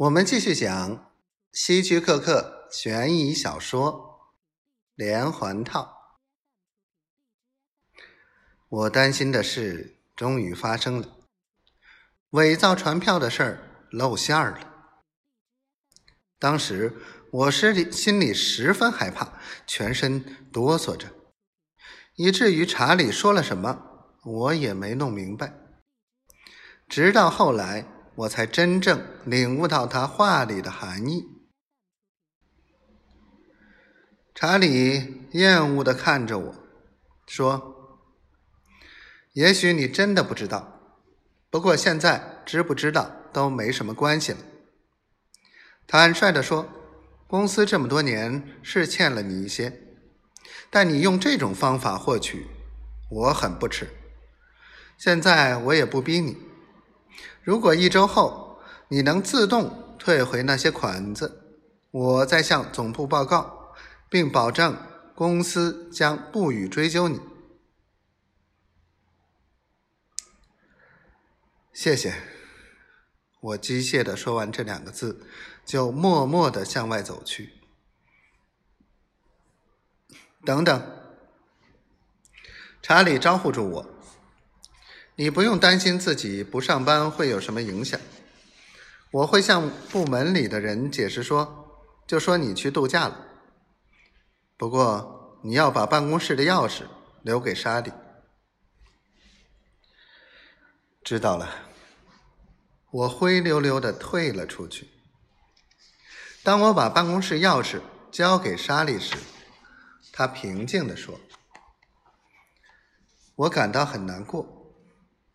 我们继续讲希区柯克悬疑小说《连环套》。我担心的事终于发生了，伪造船票的事儿露馅儿了。当时我是里心里十分害怕，全身哆嗦着，以至于查理说了什么，我也没弄明白。直到后来。我才真正领悟到他话里的含义。查理厌恶的看着我，说：“也许你真的不知道，不过现在知不知道都没什么关系了。坦率的说，公司这么多年是欠了你一些，但你用这种方法获取，我很不耻。现在我也不逼你。”如果一周后你能自动退回那些款子，我再向总部报告，并保证公司将不予追究你。谢谢。我机械的说完这两个字，就默默的向外走去。等等，查理招呼住我。你不用担心自己不上班会有什么影响，我会向部门里的人解释说，就说你去度假了。不过你要把办公室的钥匙留给莎莉。知道了，我灰溜溜的退了出去。当我把办公室钥匙交给莎莉时，她平静的说：“我感到很难过。”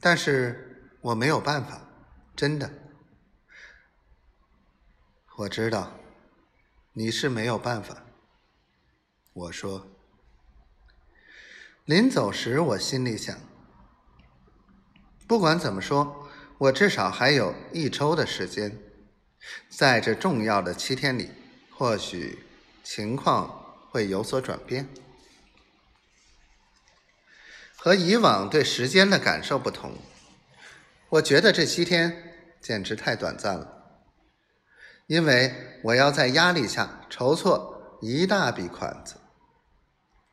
但是我没有办法，真的。我知道你是没有办法。我说，临走时我心里想，不管怎么说，我至少还有一周的时间，在这重要的七天里，或许情况会有所转变。和以往对时间的感受不同，我觉得这七天简直太短暂了，因为我要在压力下筹措一大笔款子。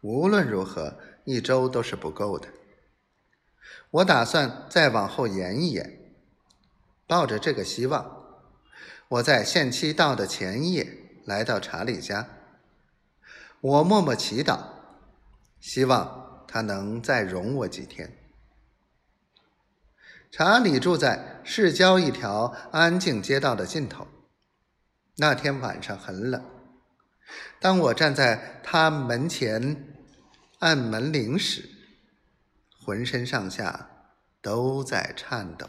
无论如何，一周都是不够的。我打算再往后延一延，抱着这个希望，我在限期到的前一夜来到查理家。我默默祈祷，希望。他能再容我几天。查理住在市郊一条安静街道的尽头。那天晚上很冷。当我站在他门前按门铃时，浑身上下都在颤抖。